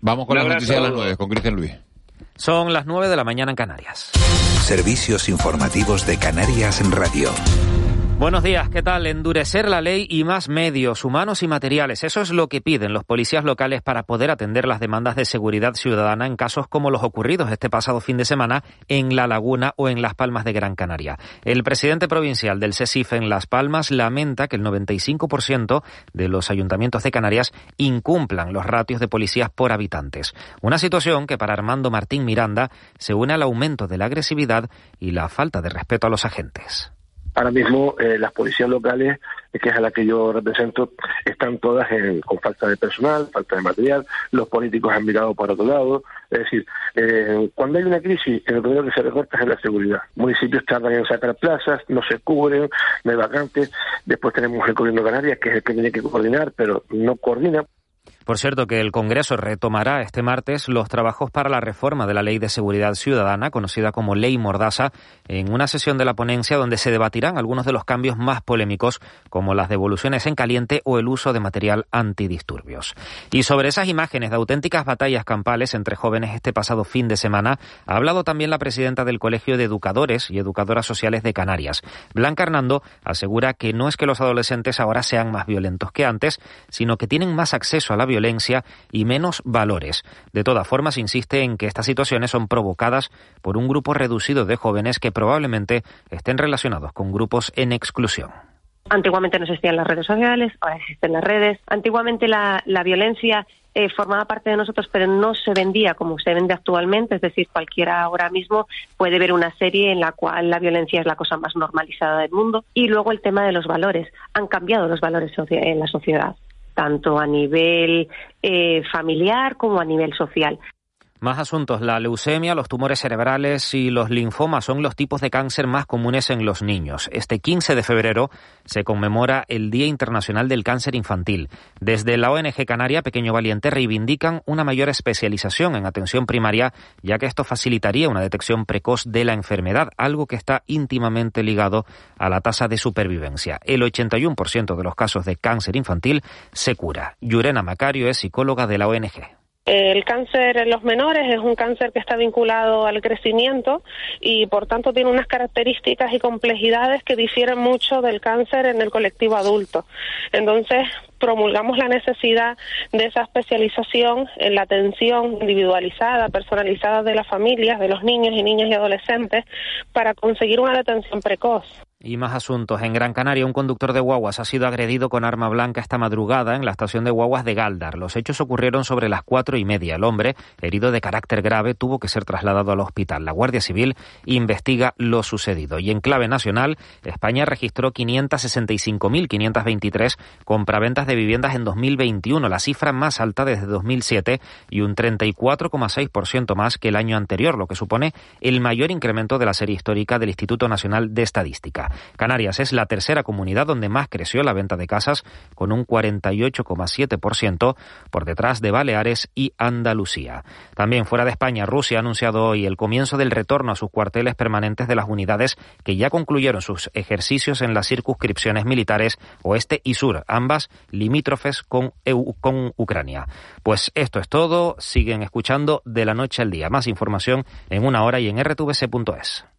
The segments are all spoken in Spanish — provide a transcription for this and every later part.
Vamos con las noticias de las 9 con Cristian Luis. Son las 9 de la mañana en Canarias. Servicios informativos de Canarias en Radio. Buenos días, ¿qué tal? Endurecer la ley y más medios humanos y materiales. Eso es lo que piden los policías locales para poder atender las demandas de seguridad ciudadana en casos como los ocurridos este pasado fin de semana en La Laguna o en Las Palmas de Gran Canaria. El presidente provincial del SESIF en Las Palmas lamenta que el 95% de los ayuntamientos de Canarias incumplan los ratios de policías por habitantes. Una situación que para Armando Martín Miranda se une al aumento de la agresividad y la falta de respeto a los agentes. Ahora mismo eh, las policías locales, que es a la que yo represento, están todas en- con falta de personal, falta de material, los políticos han mirado para otro lado. Es decir, eh, cuando hay una crisis, lo primero que se recorta es la seguridad. Municipios tardan en sacar plazas, no se cubren, no hay vacantes. Después tenemos el gobierno de Canarias, que es el que tiene que coordinar, pero no coordina. Por cierto, que el Congreso retomará este martes los trabajos para la reforma de la Ley de Seguridad Ciudadana, conocida como Ley Mordaza, en una sesión de la ponencia donde se debatirán algunos de los cambios más polémicos, como las devoluciones en caliente o el uso de material antidisturbios. Y sobre esas imágenes de auténticas batallas campales entre jóvenes este pasado fin de semana, ha hablado también la presidenta del Colegio de Educadores y Educadoras Sociales de Canarias. Blanca Hernando asegura que no es que los adolescentes ahora sean más violentos que antes, sino que tienen más acceso a la violencia y menos valores. De todas formas, insiste en que estas situaciones son provocadas por un grupo reducido de jóvenes que probablemente estén relacionados con grupos en exclusión. Antiguamente no existían las redes sociales, ahora existen las redes. Antiguamente la, la violencia eh, formaba parte de nosotros, pero no se vendía como se vende actualmente. Es decir, cualquiera ahora mismo puede ver una serie en la cual la violencia es la cosa más normalizada del mundo. Y luego el tema de los valores. Han cambiado los valores en la sociedad, tanto a nivel eh, familiar como a nivel social. Más asuntos. La leucemia, los tumores cerebrales y los linfomas son los tipos de cáncer más comunes en los niños. Este 15 de febrero se conmemora el Día Internacional del Cáncer Infantil. Desde la ONG Canaria Pequeño Valiente reivindican una mayor especialización en atención primaria, ya que esto facilitaría una detección precoz de la enfermedad, algo que está íntimamente ligado a la tasa de supervivencia. El 81% de los casos de cáncer infantil se cura. Yurena Macario es psicóloga de la ONG. El cáncer en los menores es un cáncer que está vinculado al crecimiento y por tanto tiene unas características y complejidades que difieren mucho del cáncer en el colectivo adulto. Entonces, promulgamos la necesidad de esa especialización en la atención individualizada, personalizada de las familias, de los niños y niñas y adolescentes para conseguir una detención precoz. Y más asuntos. En Gran Canaria, un conductor de guaguas ha sido agredido con arma blanca esta madrugada en la estación de guaguas de Galdar. Los hechos ocurrieron sobre las cuatro y media. El hombre, herido de carácter grave, tuvo que ser trasladado al hospital. La Guardia Civil investiga lo sucedido. Y en clave nacional, España registró 565.523 compraventas de viviendas en 2021, la cifra más alta desde 2007 y un 34,6% más que el año anterior, lo que supone el mayor incremento de la serie histórica del Instituto Nacional de Estadística. Canarias es la tercera comunidad donde más creció la venta de casas, con un 48,7% por detrás de Baleares y Andalucía. También fuera de España, Rusia ha anunciado hoy el comienzo del retorno a sus cuarteles permanentes de las unidades que ya concluyeron sus ejercicios en las circunscripciones militares oeste y sur, ambas limítrofes con, Ucrania. Pues esto es todo. Siguen escuchando de la noche al día. Más información en una hora y en rtvc.es.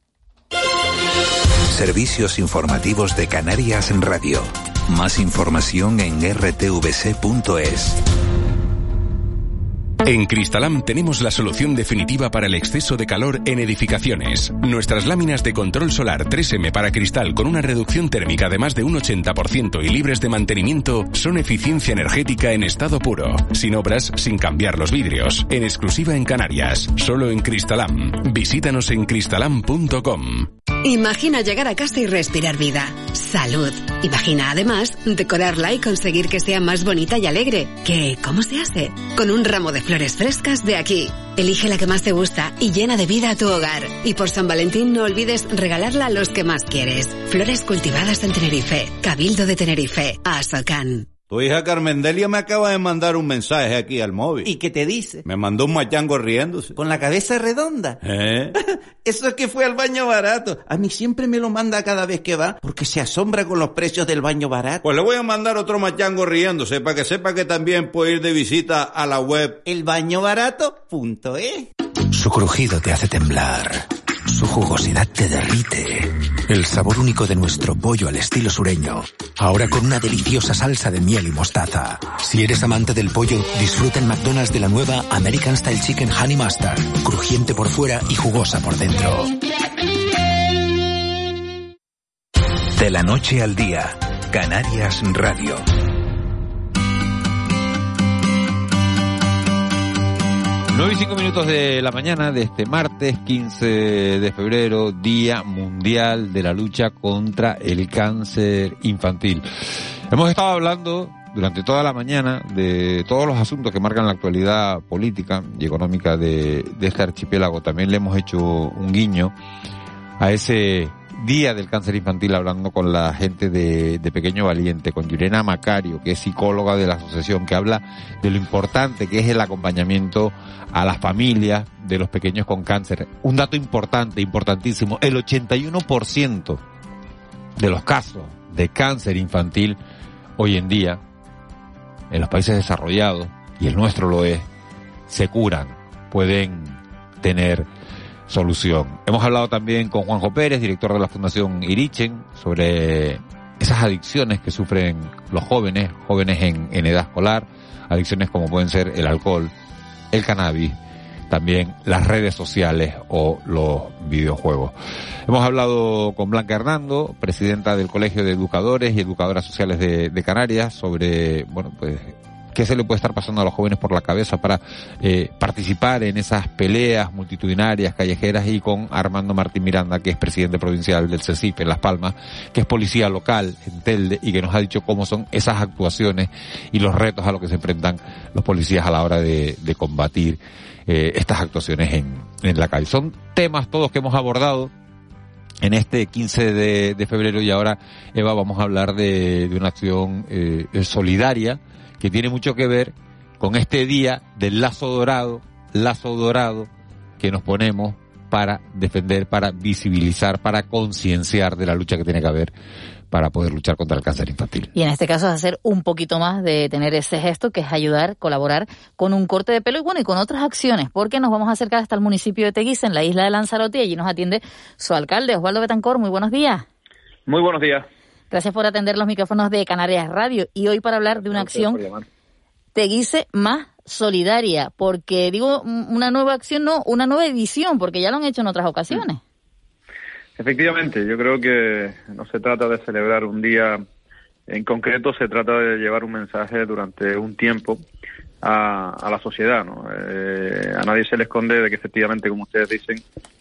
Servicios informativos de Canarias en Radio. Más información en rtvc.es. En Cristalam tenemos la solución definitiva para el exceso de calor en edificaciones. Nuestras láminas de control solar 3M para cristal con una reducción térmica de más de un 80% y libres de mantenimiento son eficiencia energética en estado puro, sin obras, sin cambiar los vidrios, en exclusiva en Canarias, solo en Cristalam. Visítanos en cristalam.com. Imagina llegar a casa y respirar vida. Salud. Imagina además decorarla y conseguir que sea más bonita y alegre. ¿Qué? ¿Cómo se hace? Con un ramo de flores frescas de aquí. Elige la que más te gusta y llena de vida a tu hogar. Y por San Valentín no olvides regalarla a los que más quieres. Flores cultivadas en Tenerife. Cabildo de Tenerife. Asocan. Tu hija Carmendelia me acaba de mandar un mensaje aquí al móvil. ¿Y qué te dice? Me mandó un machango riéndose. ¿Con la cabeza redonda? ¿Eh? Eso es que fue al baño barato. A mí siempre me lo manda cada vez que va porque se asombra con los precios del baño barato. Pues le voy a mandar otro machango riéndose para que sepa que también puede ir de visita a la web elbañobarato.es. Su crujido te hace temblar. Su jugosidad te derrite. El sabor único de nuestro pollo al estilo sureño. Ahora con una deliciosa salsa de miel y mostaza. Si eres amante del pollo, disfruta en McDonald's de la nueva American Style Chicken Honey Mustard. Crujiente por fuera y jugosa por dentro. De la noche al día. Canarias Radio. 9 y 5 minutos de la mañana de este martes 15 de febrero, Día Mundial de la Lucha contra el Cáncer Infantil. Hemos estado hablando durante toda la mañana de todos los asuntos que marcan la actualidad política y económica de, de este archipiélago. También le hemos hecho un guiño a ese Día del Cáncer Infantil hablando con la gente de, Pequeño Valiente, con Yurena Macario, que es psicóloga de la asociación, que habla de lo importante que es el acompañamiento a las familias de los pequeños con cáncer. Un dato importante, importantísimo, el 81% de los casos de cáncer infantil hoy en día, en los países desarrollados, y el nuestro lo es, se curan, pueden tener solución. Hemos hablado también con Juanjo Pérez, director de la Fundación Irichen, sobre esas adicciones que sufren los jóvenes, jóvenes en, en edad escolar, adicciones como pueden ser el alcohol, el cannabis, también las redes sociales o los videojuegos. Hemos hablado con Blanca Hernando, presidenta del Colegio de Educadores y Educadoras Sociales de, de Canarias, sobre, bueno, pues qué se le puede estar pasando a los jóvenes por la cabeza para eh, participar en esas peleas multitudinarias, callejeras, y con Armando Martín Miranda, que es presidente provincial del CECIP en Las Palmas, que es policía local en Telde y que nos ha dicho cómo son esas actuaciones y los retos a los que se enfrentan los policías a la hora de, combatir eh, estas actuaciones en, en la calle. Son temas todos que hemos abordado en este 15 de, febrero y ahora, Eva, vamos a hablar de, de una acción eh, solidaria que tiene mucho que ver con este día del lazo dorado, lazo dorado que nos ponemos para defender, para visibilizar, para concienciar de la lucha que tiene que haber para poder luchar contra el cáncer infantil. Y en este caso es hacer un poquito más de tener ese gesto que es ayudar, colaborar con un corte de pelo y bueno, y con otras acciones, porque nos vamos a acercar hasta el municipio de Teguise, en la isla de Lanzarote, y allí nos atiende su alcalde, Osvaldo Betancor. Muy buenos días. Muy buenos días. Gracias por atender los micrófonos de Canarias Radio. Y hoy para hablar de una acción Teguise más solidaria, porque digo una nueva acción, no, una nueva edición, porque ya lo han hecho en otras ocasiones. Efectivamente, yo creo que no se trata de celebrar un día en concreto, se trata de llevar un mensaje durante un tiempo a, a la sociedad. ¿no? Eh, a nadie se le esconde de que efectivamente, como ustedes dicen,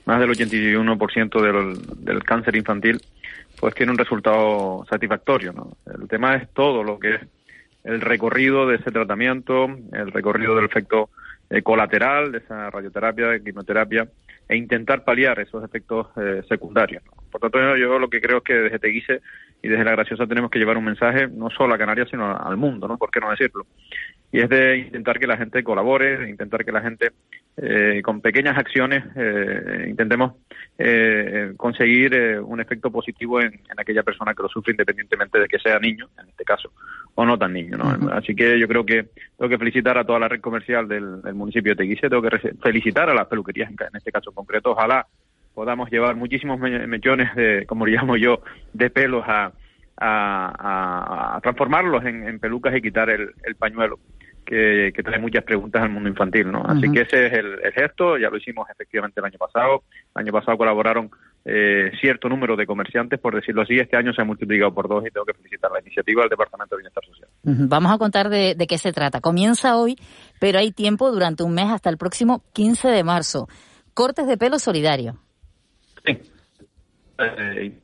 más del 81% del, del cáncer infantil pues tiene un resultado satisfactorio. ¿no? El tema es todo lo que es el recorrido de ese tratamiento, el recorrido del efecto eh, colateral de esa radioterapia, de quimioterapia, e intentar paliar esos efectos eh, secundarios. ¿no? Por tanto, yo lo que creo es que desde Teguise y desde La Graciosa tenemos que llevar un mensaje no solo a Canarias, sino al mundo, ¿no? ¿Por qué no decirlo? Y es de intentar que la gente colabore, intentar que la gente eh, con pequeñas acciones eh, intentemos eh, conseguir eh, un efecto positivo en, en, aquella persona que lo sufre independientemente de que sea niño, en este caso, o no tan niño. ¿no? Uh -huh. Así que yo creo que tengo que felicitar a toda la red comercial del, del municipio de Teguise, tengo que felicitar a las peluquerías en, en este caso en concreto. Ojalá podamos llevar muchísimos me mechones de, como le llamo yo, de pelos a, a, a, a transformarlos en, en, pelucas y quitar el, el pañuelo que, que, trae muchas preguntas al mundo infantil, ¿no? Así uh -huh. que ese es el, el, gesto, ya lo hicimos efectivamente el año pasado. El año pasado colaboraron eh, cierto número de comerciantes, por decirlo así. Este año se ha multiplicado por dos y tengo que felicitar la iniciativa del Departamento de Bienestar Social. Vamos a contar de, de qué se trata. Comienza hoy, pero hay tiempo durante un mes hasta el próximo 15 de marzo. Cortes de pelo solidario. Sí. eh,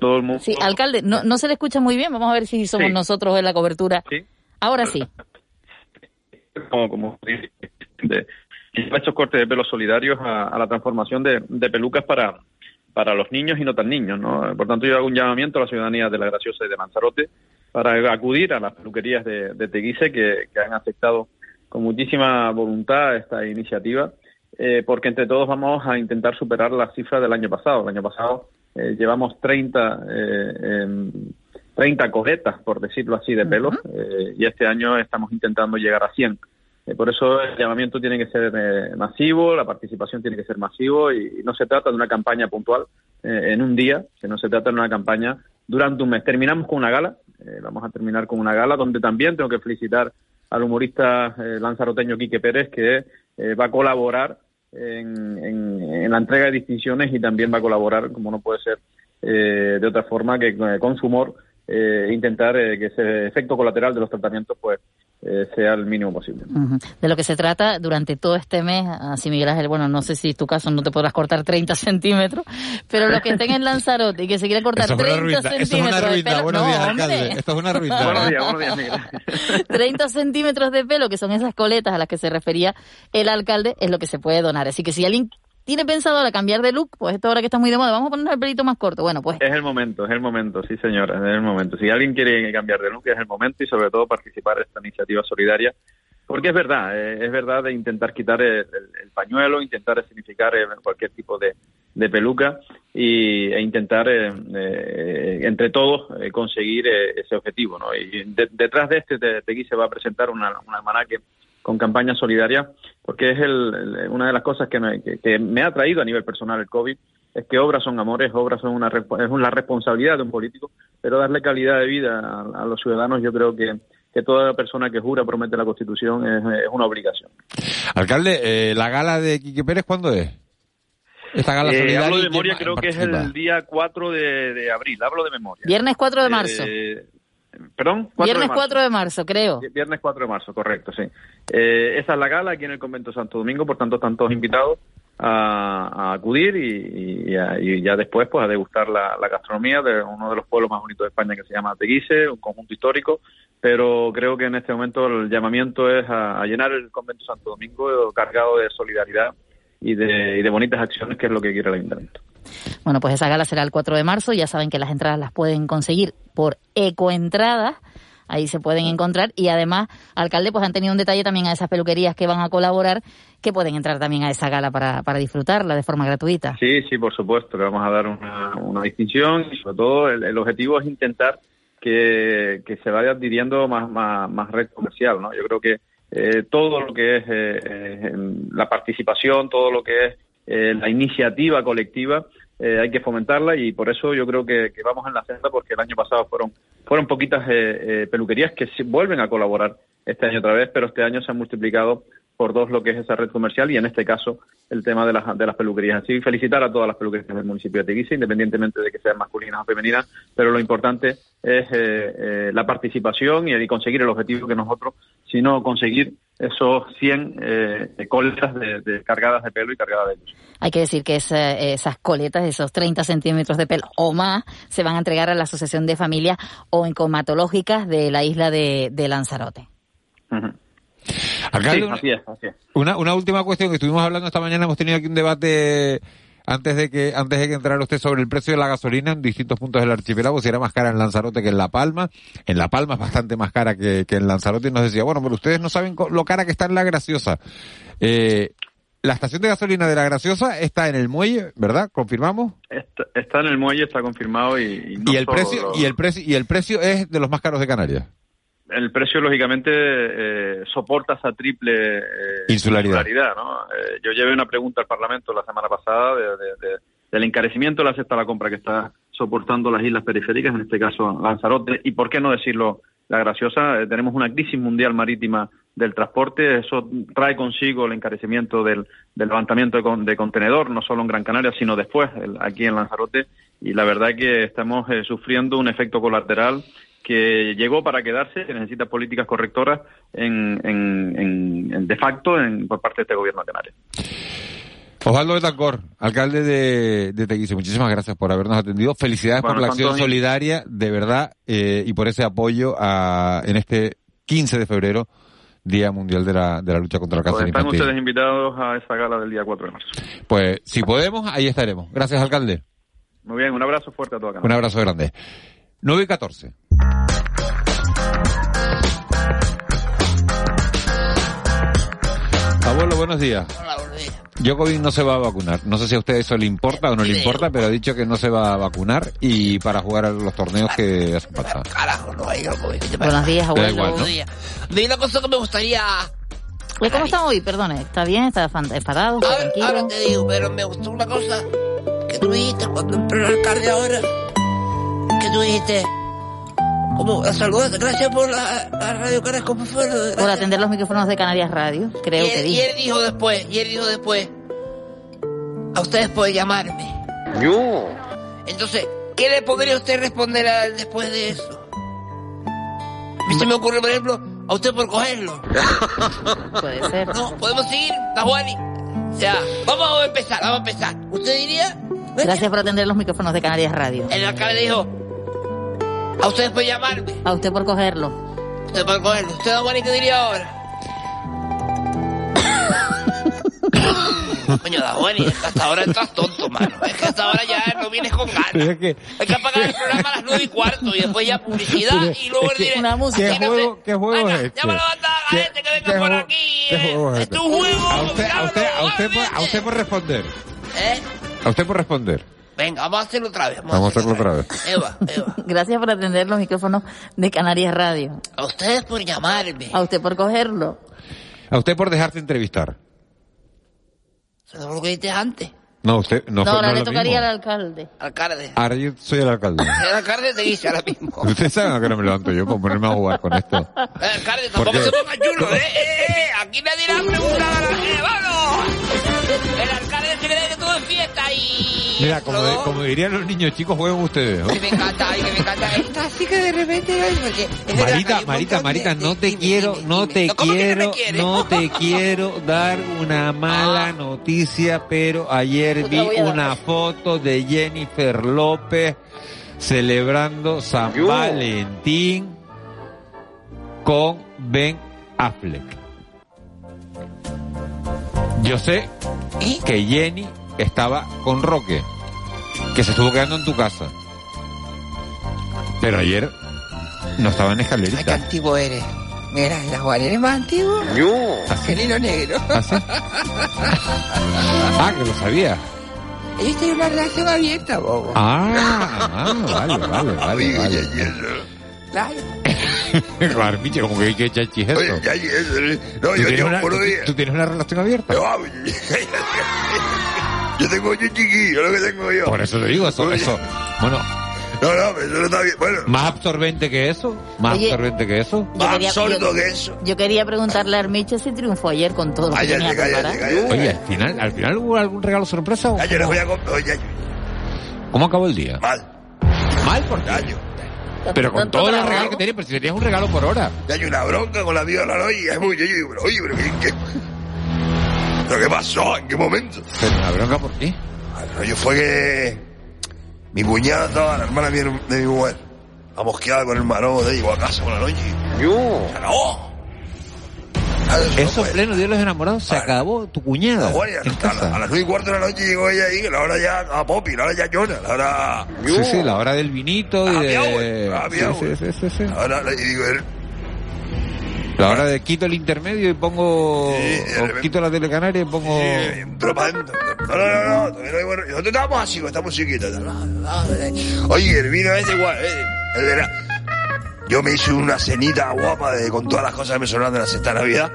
todo el mundo. Sí, alcalde, no, no se le escucha muy bien. Vamos a ver si somos Sí. nosotros en la cobertura. Sí. Ahora sí. como, como de, de estos cortes de pelo solidarios a, a la transformación de, de pelucas para, para los niños y no tan niños, ¿no? Por tanto, yo hago un llamamiento a la ciudadanía de La Graciosa y de Lanzarote para acudir a las peluquerías de, de Teguise que, que han aceptado con muchísima voluntad esta iniciativa, eh, porque entre todos vamos a intentar superar las cifras del año pasado. El año pasado eh, llevamos 30, eh, em, 30 cogetas, por decirlo así, de pelo, eh, y este año estamos intentando llegar a 100. Eh, por eso el llamamiento tiene que ser eh, masivo, la participación tiene que ser masivo y, no se trata de una campaña puntual eh, en un día, que no se trata de una campaña durante un mes. Terminamos con una gala, eh, vamos a terminar con una gala donde también tengo que felicitar al humorista lanzaroteño Quique Pérez que va a colaborar en, en- la entrega de distinciones y también va a colaborar, como no puede ser de otra forma, que con su humor intentar que ese efecto colateral de los tratamientos pues eh, sea el mínimo posible. De lo que se trata durante todo este mes, así Miguel Ángel, bueno, no sé si es tu caso no te podrás cortar 30 centímetros, pero los que estén en Lanzarote y que se quieren cortar Eso es una 30 ruina, eso es una centímetros de pelo, Buenos no, días, alcalde. Esto es una. Buenos días, buenos días, Miguel. 30 centímetros de pelo, que son esas coletas a las que se refería el alcalde, es lo que se puede donar. Así que si alguien tiene pensado ahora cambiar de look, pues esto ahora que está muy de moda, vamos a ponernos el pelito más corto. Bueno, pues Es el momento, es el momento, sí señora, es el momento. Si alguien quiere cambiar de look, es el momento y sobre todo participar en esta iniciativa solidaria. Porque es verdad, eh, es verdad de intentar quitar el, el- el pañuelo, intentar significar eh, cualquier tipo de, de peluca y, e intentar eh, eh, entre todos conseguir ese objetivo. ¿no? Y de- detrás de este de, Tegui se va a presentar una, un almanaque con campaña solidaria, porque es el- el- una de las cosas que me, que- que me ha traído a nivel personal el COVID, es que obras son amores, obras son una, es una responsabilidad de un político, pero darle calidad de vida a, a los ciudadanos yo creo que, que toda persona que jura, promete la Constitución es, es una obligación. Alcalde, eh, ¿la gala de Quique Pérez cuándo es? Esta gala Eh, solidaria. hablo ¿y de memoria, creo que es el día 4 de, de abril, hablo de memoria. viernes 4 de marzo. Eh, ¿Perdón? 4 viernes de marzo. 4 de marzo, creo. Viernes 4 de marzo, correcto, sí. Eh, esa es la gala aquí en el Convento Santo Domingo, por tanto están todos invitados a, a acudir y, y a- y ya después pues a degustar la, la gastronomía de uno de los pueblos más bonitos de España que se llama Teguise, un conjunto histórico, pero creo que en este momento el llamamiento es a, a llenar el Convento Santo Domingo cargado de solidaridad y de, y de bonitas acciones, que es lo que quiere el Ayuntamiento. Bueno, pues esa gala será el 4 de marzo. Ya saben que las entradas las pueden conseguir por ecoentradas. Ahí se pueden encontrar. Y además, alcalde, pues han tenido un detalle también a esas peluquerías que van a colaborar, que pueden entrar también a esa gala para, para disfrutarla de forma gratuita. Sí, sí, por supuesto, le vamos a dar una, una distinción y sobre todo el, el objetivo es intentar que, que se vaya adquiriendo más, más, más red comercial, ¿no? Yo creo que eh, todo lo que es eh, eh, la participación, todo lo que es eh, la iniciativa colectiva, eh, hay que fomentarla y por eso yo creo que, que vamos en la senda porque el año pasado fueron fueron poquitas eh, eh, peluquerías que vuelven a colaborar este año otra vez, pero este año se han multiplicado por dos lo que es esa red comercial y en este caso el tema de las, de las peluquerías. Así felicitar a todas las peluquerías del municipio de Teguise, independientemente de que sean masculinas o femeninas, pero lo importante es eh, eh, la participación y, conseguir el objetivo que nosotros, sino conseguir esos 100 eh, coletas de, de cargadas de pelo y cargadas de luz. Hay que decir que esa- esas coletas, esos 30 centímetros de pelo o más, se van a entregar a la Asociación de Familias Oncomatológicas de la isla de, de Lanzarote. Alcalde, Sí, una- así es, así es. Una, una última cuestión que estuvimos hablando esta mañana, hemos tenido aquí un debate antes de que antes de que entrara usted sobre el precio de la gasolina en distintos puntos del archipiélago, si era más cara en Lanzarote que en La Palma. En La Palma es bastante más cara que, que en Lanzarote y nos decía, bueno, pero ustedes no saben lo cara que está en La Graciosa. Eh, la estación de gasolina de La Graciosa está en el muelle, ¿verdad? ¿Confirmamos? Está, está en el muelle, está confirmado y, y no y el precio lo- y el precio y el precio es de los más caros de Canarias. El precio lógicamente eh, soporta esa triple eh, Insularidad. ¿no? Eh, yo llevé una pregunta al Parlamento la semana pasada de- de- de- del encarecimiento de la cesta de la compra que está soportando las islas periféricas, en este caso Lanzarote, y por qué no decirlo la graciosa, Eh, tenemos una crisis mundial marítima del transporte, eso trae consigo el encarecimiento del, del levantamiento de, con- de contenedor, no solo en Gran Canaria, sino después el- aquí en Lanzarote, y la verdad es que estamos eh, sufriendo un efecto colateral que llegó para quedarse, que necesita políticas correctoras en, en- en- en- de facto en- por parte de este gobierno de Canarias. Osvaldo Betancor, alcalde de, de Teguise, muchísimas gracias por habernos atendido. Felicidades Bueno, por la acción Antonio. solidaria, de verdad, eh, y por ese apoyo a, en este 15 de febrero, Día Mundial de la, de la Lucha contra el Pues Cáncer están Infantil. ustedes invitados a esa gala del día 4 de marzo. Pues si podemos, ahí estaremos. Gracias, alcalde. Muy bien, un abrazo fuerte a toda Un abrazo grande. 9 y 14. Abuelo, buenos días. Djokovic no se va a vacunar. No sé si a usted eso le importa o no le importa, pero ha dicho que no se va a vacunar y para jugar a los torneos que hacen falta. Carajo, no hay Djokovic. Buenos días, Da abuelo. igual, ¿no? Buenos días. Una cosa que me gustaría... Oye, ¿Cómo está hoy? Perdone, ¿está bien? ¿Está enfadado? ¿Está Ahora, ahora tranquilo? te digo, pero me gustó una cosa que tú dijiste cuando entró el alcalde ahora. Que tú dijiste... Como, saludos, gracias por la, radio lo de- Por atender los micrófonos de Canarias Radio, creo y, que él, y él dijo después, y él dijo después, a ustedes pueden llamarme. Yo. Entonces, ¿qué le podría usted responder a él después de eso? A mí se me ocurre, por ejemplo, a usted por cogerlo. Puede ser. No, podemos seguir, Tajuani. O sea, vamos a empezar, vamos a empezar. ¿Usted diría? Gracias por atender los micrófonos de Canarias Radio. El alcalde dijo, a ustedes pueden llamarme. A usted por cogerlo. Usted por cogerlo. ¿Usted, Tajuani, qué diría ahora? Coño, Tajuani, es que hasta ahora estás tonto, mano. Es que hasta ahora ya no vienes con ganas. Es que, Hay que apagar el programa a las nueve y cuarto y después ya publicidad y luego el directo. Una música. ¿Qué juego, qué juego es este? Llama a la banda a ¿Qué- gente que venga qué por juego- aquí. qué eh. juego es Esto este? es un juego. A usted, a usted, a usted, por, a usted por responder. ¿Eh? A usted por responder. Venga, vamos a hacerlo otra vez. Vamos a hacerlo otra vez. Eva, Eva. Gracias por atender los micrófonos de Canarias Radio. A ustedes por llamarme. A usted por cogerlo. A usted por dejarte entrevistar. Es lo que dijiste antes. No, usted no, No, fue- ahora no le tocaría al alcalde. Alcalde. Ahora yo soy el alcalde. El alcalde te dice ahora mismo. Ustedes saben a qué no me levanto yo por ponerme a jugar con esto. El alcalde tampoco se ponga chulo, ¿eh? eh, eh. Aquí nadie le ha preguntado a la gente. El alcalde se cree que todo es fiesta y... Mira, como, como dirían los niños chicos, jueguen ustedes. ¿no? Que me encanta, ay, que me encanta. Esto así que de repente... porque Marita, Marita, Marita, de- no te quiero, no te ¿Cómo que no me quiero, no te quiero dar una mala noticia, pero ayer vi dar. una foto de Jennifer López celebrando San Yo. Valentín con Ben Affleck. Yo sé ¿Y? que Jenny estaba con Roque, que se estuvo quedando en tu casa. Pero ayer no estaba en Ay, qué escalerita. antiguo eres. Mira, la Juan, ¿eres más antiguo? Yo. ¿Así? Hilo negro. ¿Así? Ah, que lo sabía. Ellos tienen una relación abierta, bobo. Ah, ah, vale, vale, vale, vale. Claro. Claro, pinche, como que que chachi es ya, no, ¿Tú yo tienes, llevo una, por tú- día. tú tienes una relación abierta? Yo, tengo yo chiquillo, lo que tengo yo. Por eso te digo, eso, eso. Bueno, No, no, pero eso no está bien. Bueno, más absorbente que eso, más Oye. absorbente que eso. Yo más quería, yo- que eso. yo quería preguntarle a Armiche si triunfó ayer con todo lo que tenía. Oye, al final, al final hubo algún regalo sorpresa o Ya, yo cómo, voy a comprar. Oye, ¿Cómo acabó el día? mal. Mal por Ya, yo. Pero con los trabajo. regalos que tenías, pero si tenías un regalo por hora. Ya hay una bronca con la vida de la noche. Es muy, yo digo, pero oye, pero ¿qué, qué? ¿Pero qué pasó? ¿En qué momento? Pero la bronca por qué? El rollo fue que mi cuñada estaba, la hermana de mi, de mi mujer, a mosqueada con el maromo de llegó a casa por la noche. Yo. ¡Se acabó! Eso en pleno Día de los Enamorados se acabó tu cuñada. En a, la- a casa. las nueve y cuarto de la noche llegó ella ahí, la hora ya a Popi, la hora ya llora, la hora... Sí, sí, la hora del vinito y Happy de... hour, happy Sí, hour. sí, sí, sí, sí. La hora, y digo, él, La hora de quito el intermedio y pongo... Sí, o quito la telecanaria y pongo... eh, dentro. No, no, no, no, todavía no hay bueno. ¿Y dónde estamos así con esta musiquita? Eh. Oye, el vino es igual, eh, el de la- Yo me hice una cenita guapa de, con todas las cosas que me sonaron de la sexta Navidad.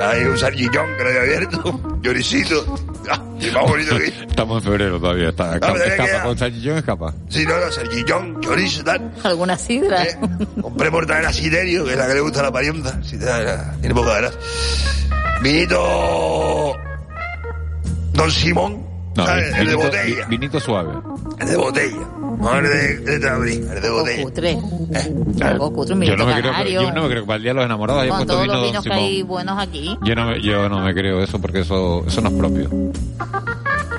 Hay un salchichón que lo había abierto, lloricito. Ah, y más bonito que Estamos en febrero todavía. Está, tenía que escapa, con salchichón escapa. Sí, no, no, salchichón, chorizo, tal. ¿Alguna sidra? Eh, compré mortadela Siderio, que es la que le gusta a la parienta. Si te da la- tiene poca grasa. Vinito. Don Simón. No, ¿sabes? el de botella. vi- vinito suave. El de botella. El de, de de Algo botella. cutre. Algo cutre, un Yo no, me creo yo no me creo que para el Día de los Enamorados haya puesto todos vino los vinos que Simón. hay buenos aquí. Yo no, me, yo no me creo eso porque eso, eso no es propio.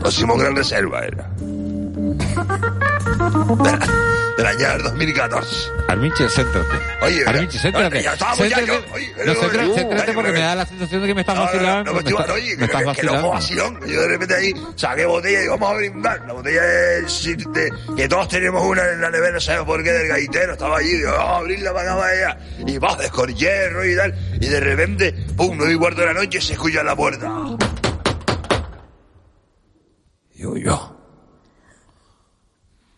Próximo Gran Reserva era. Del año del 2014. Armiche, céntrate. Oye, Armiche, céntrate. Ya estábamos ya, Céntrate. yo- oye, No, céntrate, oye, céntrate oye, porque oye. me da la sensación de que me estás No, no, vacilando. no, no, me, estoy- estás- oye, me que, estás que no vacilando. fue vacilón. Yo de repente ahí saqué botella y vamos a brindar. La botella de, de- que todos teníamos una en la nevera, no sabemos por qué, del gaitero. Estaba allí, digo, vamos a abrirla para acá, para allá. Y va, descorcherro y tal. Y de repente, pum, nueve y cuarto de la noche se escucha en la puerta. Digo yo.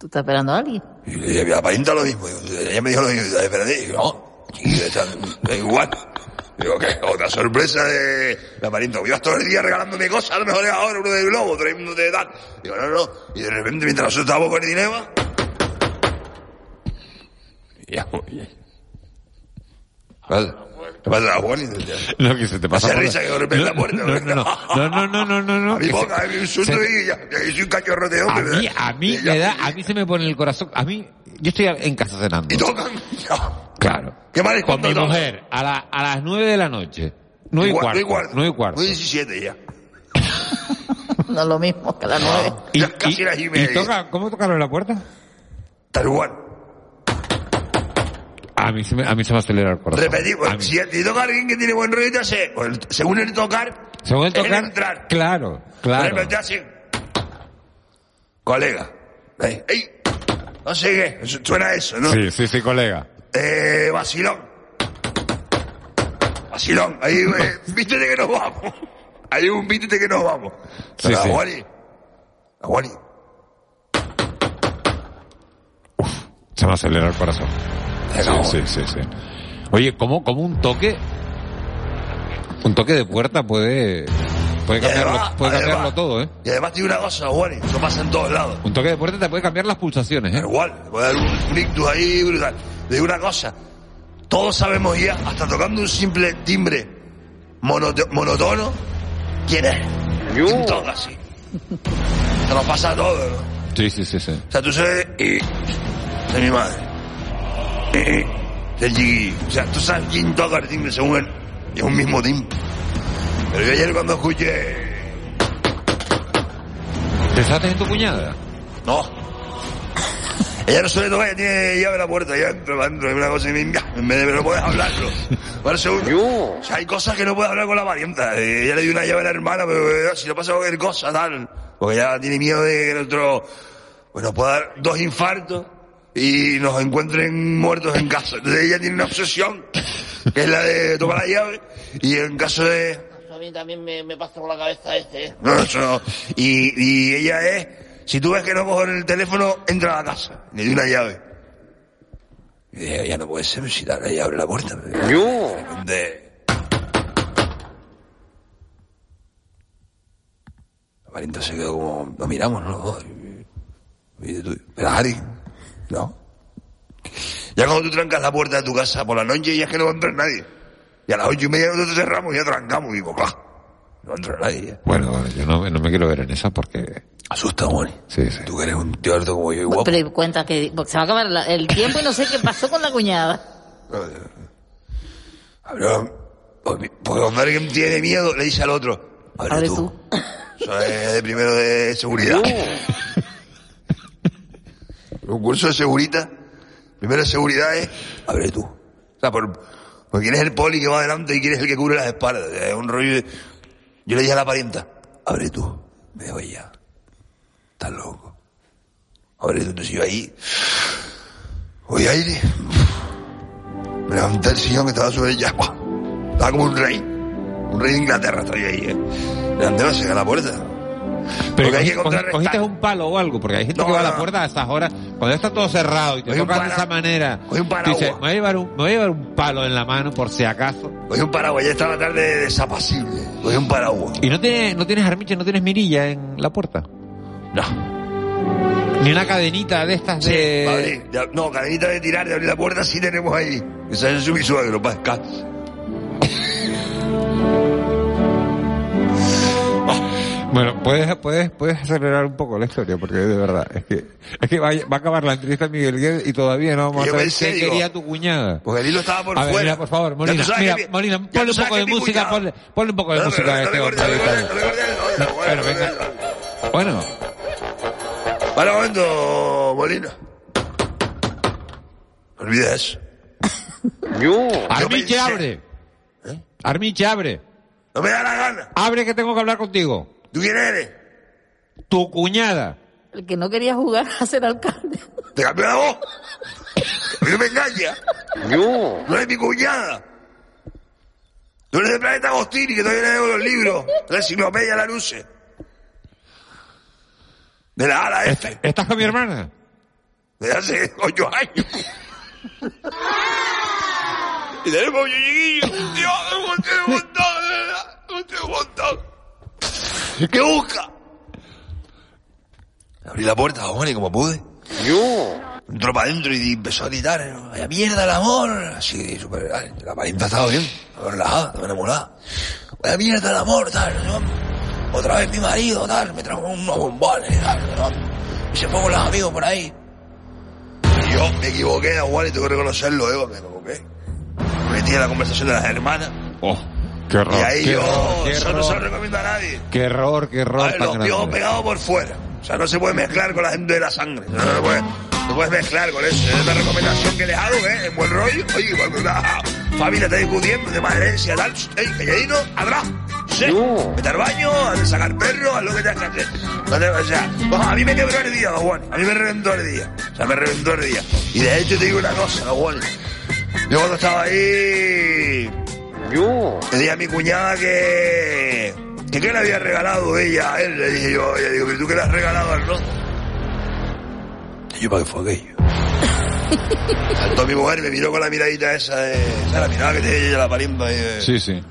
¿Tú estás esperando a alguien? Y "Mira, aparenta lo mismo. Ella me dijo lo mismo. Espérate. No, da igual. Digo, ¿qué? Otra sorpresa de la parienta. Ibas todo el día regalándome cosas, a lo mejor ahora uno de globo, otro de tal. Digo, no, no. Y de repente, mientras nosotros estábamos con el dinero, y ya. ¿Qué pasa? ¿Qué pasa la Juan? No, que se te pasa. Esa risa que golpea la puerta. No, no, no, no, no, A mí ponga, a mí un susto y ya, soy un cachorro de hombre. A mí, a mí me da, a mí se me pone el corazón, a mí, yo estoy en casa cenando. Y tocan, Claro. ¿Qué mal es Con mi mujer, a, la, a las nueve de la noche. Nueve y cuarto. Nueve y cuarto. Nueve y diecisiete ya no es lo mismo que la nueve. No, y, y, y, toca, ¿Cómo tocaron la puerta? Tal igual. A mí se me, a mí se me acelera el corazón. Repetimos, A si, toca alguien que tiene buen rollo, se, o el- según el tocar, Según el el tocar, entrar. claro, claro. así, colega, ey, ey, no sé qué, suena eso, ¿no? Sí, sí, sí, colega. Eh, vacilón. Vacilón, ahí, eh, vístete que nos vamos. Hay un vístete que nos vamos. Sí, la sí. Juani, la Juani, Se me acelera el corazón. Sí, sí, sí, sí. Oye, ¿cómo, cómo un toque, un toque de puerta puede, puede cambiarlo, además- puede cambiarlo además- todo, eh? Y además tiene una cosa, Juani, eso pasa en todos lados. Un toque de puerta te puede cambiar las pulsaciones, eh. Igual, puede dar un, un ictus ahí brutal. Le digo una cosa, todos sabemos ya, hasta tocando un simple timbre monoto- monotono, quién es. ¿Quién toca así? Se nos pasa a todos, ¿no? Sí, sí, sí, sí. O sea, tú sabes, y, de mi madre. Y, del chiquillo. O sea, tú sabes quién toca el timbre según él. Es un mismo timbre. Pero yo ayer cuando escuché... ¿Pensaste en tu cuñada? No. Ella no suele tocar, ella tiene llave a la puerta, ya entra para adentro, es una cosa que me en vez de no puedes hablarlo. Para segundo. O sea, hay cosas que no puedes hablar con la parienta. Eh, Ella le dio una llave a la hermana, pero eh, si no pasa cualquier cosa, tal. Porque ella tiene miedo de que nuestro, bueno, pueda dar dos infartos y nos encuentren muertos en casa. Entonces ella tiene una obsesión, que es la de tocar la llave, y en caso de, A mí también me, me pasa por la cabeza este, ¿eh? no, eso no. Y, y ella es, si tú ves que no cogen el teléfono, entra a la casa. Le di una llave. Y dije, ya no puede ser, si la ella abre la puerta. Yo. De... La parienta se quedó como, nos miramos, ¿no? Y, y tú, ¿pero Ari? No. Ya cuando tú trancas la puerta de tu casa por la noche, ya es que no va a entrar nadie. Y a las ocho y media nosotros cerramos y ya trancamos. Y digo, ¡claro! No entra nadie. ya. Bueno, bueno, yo no, no me quiero ver en esa porque... Asusta, Juan. Sí, sí. Tú que eres un tío alto como yo y guapo. Pero cuenta que porque se va a acabar la- el tiempo y no sé qué pasó con la cuñada. Pero, porque cuando alguien tiene miedo, le dice al otro, abre, Abre tú. tú. Eso es de primero de seguridad. Un curso de segurita. Primero de seguridad es, abre tú. O sea, por, porque quién es el poli que va adelante y quién es el que cubre las espaldas. Es un rollo de... Yo le dije a la parienta, abre tú. Me dijo ella, estás loco. Abre tú. Entonces yo ahí, voy aire. Me levanté el sillón que estaba sobre ella. Estaba como un rey. Un rey de Inglaterra estaba ahí, ¿eh? Levanté la a la puerta. Pero Porque hay que cogiste un palo o algo, porque hay gente No, que va a la puerta a esas horas, cuando ya está todo cerrado y te tocan de esa manera. un paraguas. dice, me voy, a llevar un, me voy a llevar un palo en la mano por si acaso. Cogí un paraguas, ya estaba tarde desapacible. Cogí un paraguas. ¿Y no tienes, no tienes armiche, no tienes mirilla en la puerta? No. Ni una cadenita de estas Sí, de... Ya- No, cadenita de tirar, de abrir la puerta sí tenemos ahí. Esa es mi suegro, para Bueno, puedes, puedes, puedes acelerar un poco la historia, porque de verdad, es que, es que va, a- va a acabar la entrevista Miguel Guedes y todavía no vamos a saber qué digo, quería tu cuñada. Porque el hilo estaba por a ver, fuera. mira, por favor, Molina, mira, mi- Molina, ponle un poco de música, ponle, ponle un poco de No, música a este hombre. bueno, venga. bueno. Para un momento, Molina. No olvides eso. Yo. Armiche, abre. Armiche, abre. No me da la gana. Abre que tengo que hablar contigo. ¿Tú quién eres? Tu cuñada. El que no quería jugar a ser alcalde. ¿Te cambió la voz? No me engaña. Yo. No eres mi cuñada. Tú eres del planeta Agostini, que todavía leo los libros. De la enciclopedia La Luce. De la ala F. ¿Estás con mi hermana? Desde hace ocho años. y tenemos un chiquillo. Dios, un montón, de verdad. Tiene un montón. ¿Qué busca? Abrí la puerta, Juan, y como pude. Yo. Entró para adentro y empezó a gritar. ¿no? Vaya mierda el amor. Así, súper. ay, La parienta estaba bien. Estaba relajada, estaba enamorada. Vaya mierda el amor, tal. ¿no? Otra vez mi marido, tal. Me trajo unos bombones, tal. ¿no? Y se fue con los amigos por ahí. Y yo me equivoqué, Juan, y tengo que reconocerlo, Eva, me equivoqué. Me metí en la conversación de las hermanas. Oh, qué error. y ahí qué yo, error, eso no se lo error. recomiendo a nadie. Qué error, qué error tan los piojos pegados por fuera. O sea, no se puede mezclar con la gente de la sangre. No, puede, no puedes mezclar con eso. Es una recomendación que les hago, ¿eh? En buen rollo. Oye, cuando una familia está discutiendo de más herencia, tal, ey, calladito, atrás. Sí. Vete al baño, de sacar perro, haz lo que tengas que hacer. No o sea, no, a mí me quebró el día, Juan. A mí me reventó el día. O sea, me reventó el día. Y de hecho te digo una cosa, Juan. Yo cuando estaba ahí... Yo. Le dije a mi cuñada que... que qué le había regalado ella a él. Le dije yo, ella digo, ¿pero tú qué le has regalado al no? Y yo, ¿para qué fue aquello? Saltó mi mujer y me miró con la miradita esa de... ¿Sabes la mirada que tiene ella la ahí de- Sí, sí.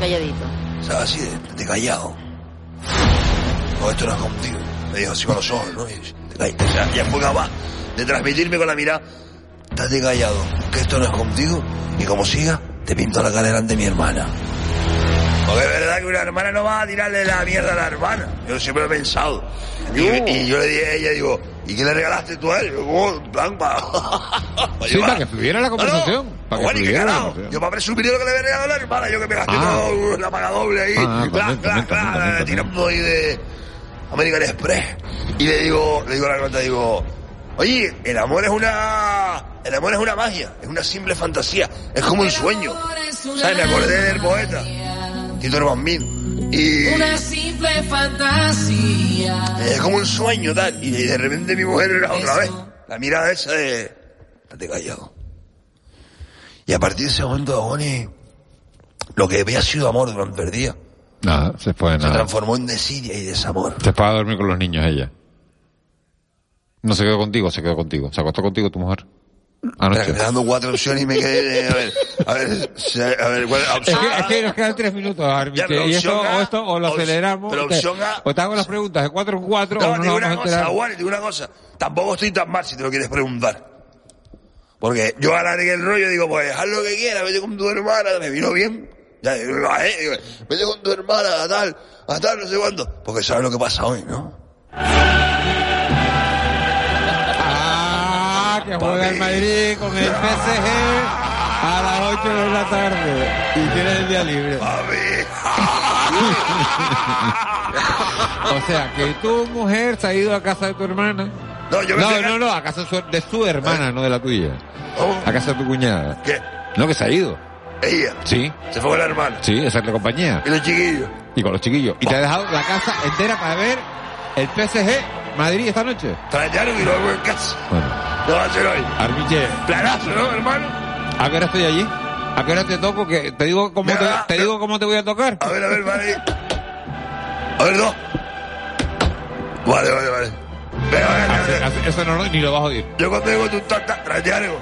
Calladito. ¿Sabes? Así de, de callado. No, esto no es contigo. Me dijo así con los ojos, ¿no? Y o sea, ya fue capaz de transmitirme con la mirada. Estate callado, que esto no es contigo. Y como siga, te pinto la cara delante de mi hermana. Porque es verdad que una hermana no va a tirarle la mierda a la hermana. Yo siempre lo he pensado. Y, y yo le dije a ella, digo, ¿y qué le regalaste tú a él? Yo, "Oh, en plan, para... Sí, para que fluyera la conversación. Para que Juan, ¿y qué fluyera la carajo? conversación. Yo para presumir lo que le había regalado a la hermana, yo que me gasté Ah. todo la paga doble ahí, Ah, clac, también, clac, también, clac, también, también. tirando ahí de American Express. Y le digo, le digo a la nota, digo, oye, el amor es una, el amor es una magia, es una simple fantasía, es como un sueño. ¿Sabes? Me acordé del poeta, Tito Hermán Y Una simple fantasía. es como un sueño, tal. Y de repente mi mujer era otra vez. La mirada esa de, estate callado. Y a partir de ese momento, Bonnie, lo que había sido amor durante el día, Nada, se fue, se nada. transformó en desidia y desamor. Se fue a dormir con los niños ella. No se quedó contigo, se quedó contigo. Se acostó contigo tu mujer. Anoche. Espera, que me dando cuatro opciones y me quedé, a ver, a ver, a ver, ¿cuál es la Es opción que, es que nos quedan tres minutos, pero y esto, opción A, o esto o lo opción- aceleramos. pero o te- opción A- o te hago las preguntas de cuatro en cuatro No, o no digo una cosa, Juan, digo una cosa. Tampoco estoy tan mal si te lo quieres preguntar. Porque yo alargué el rollo y digo, pues haz lo que quieras, vete con tu hermana, me vino bien. Ya, me bajé, digo, vete con tu hermana, a tal, a tal, no sé cuándo. Porque sabes lo que pasa hoy, ¿no? Que juega el Madrid con el PSG a las 8 de la tarde. Y tienes el día libre. o sea, que tu mujer se ha ido a casa de tu hermana. No, yo me no, no, no, a casa de su, de su hermana, no de la tuya. A casa de tu cuñada. ¿Qué? No, que se ha ido. Ella. Sí. Se fue con la hermana. Sí, a hacerle compañía. Y los chiquillos. Y con los chiquillos. Y te ha dejado la casa entera para ver el PSG Madrid esta noche. Trajeron y lo hago en casa. Bueno, No va a ser hoy. Armiche, Planazo, ¿no, hermano? ¿a qué hora estoy allí? ¿A qué hora te toco? Que te digo cómo te, digo cómo te voy a tocar. A ver, a ver, vale. A ver, dos. Vale, vale, vale. Venga, venga, venga. Así- Eso no, ni lo vas a oír. Yo cuando digo tu tata, tráete algo.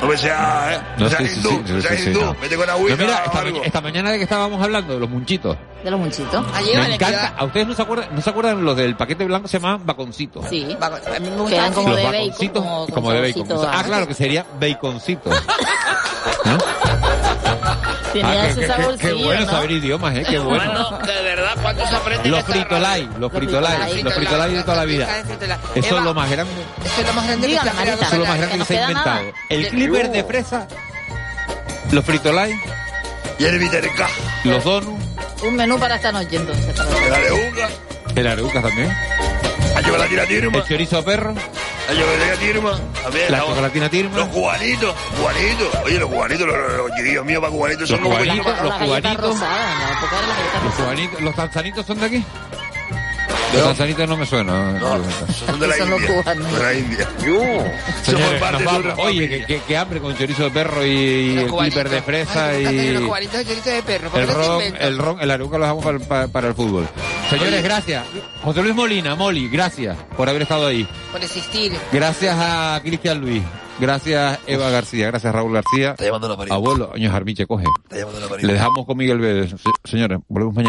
No me sea, ¿eh? No, sí, hindú, sí, hindú. no. Vete con agüita No, mira, esta, esta mañana de que estábamos hablando de los munchitos. De los munchitos. Me encanta. ¿A ustedes no se acuerdan, no se acuerdan los del paquete blanco se llamaban baconcitos? Sí. A mí me Que gusta eran como los de bacon, baconcitos, como, como de bacon. Ah, claro, que sería baconcito. Tenía Ah, qué- ese qué- qué- saborcillo, Qué bueno ¿no? saber idiomas, ¿eh? Qué bueno. Bueno, de verdad, ¿cuánto se aprende en Los fritolay, los fritolay, los fritolay de toda la vida. Eso es lo más grande. Eso es lo más grande que se ha creado. Marita. Eso es lo más que grande que nos se ha inventado. El clipper de fresa, los fritolay, Y el viterca. los donuts. Un menú para esta noche, entonces. dale unga. El arucas también. La chocolatina Tirma. El chorizo perro. La chocolatina Tirma. También. La la- chocolatina Tirma. Los cubanitos. Cubanitos. Oye, los cubanitos, los, los, los chiquillos míos para cubanitos son Los como cubanitos, los cubanitos. rosadas, la Los cubanitos, los tanzanitos son de aquí. Los tanzanitos no me suenan. Son de la Son los India. cubanos. De la India. Señores, nos de vamos. Oye, que, que- que hambre con chorizo de perro y, el de fresa y Los cubanitos de chorizo de perro. ¿por el no ron, el ron, el aruca lo dejamos para, para- para el fútbol. Señores, gracias. José Luis Molina, Moli, gracias por haber estado ahí. Por existir. Gracias a Cristian Luis. Gracias Eva García. Gracias Raúl García. Está llamando la. Abuelo, año Jarmiche, coge. Está llamando la. Le dejamos con Miguel Vélez. Se- Señores, volvemos mañana.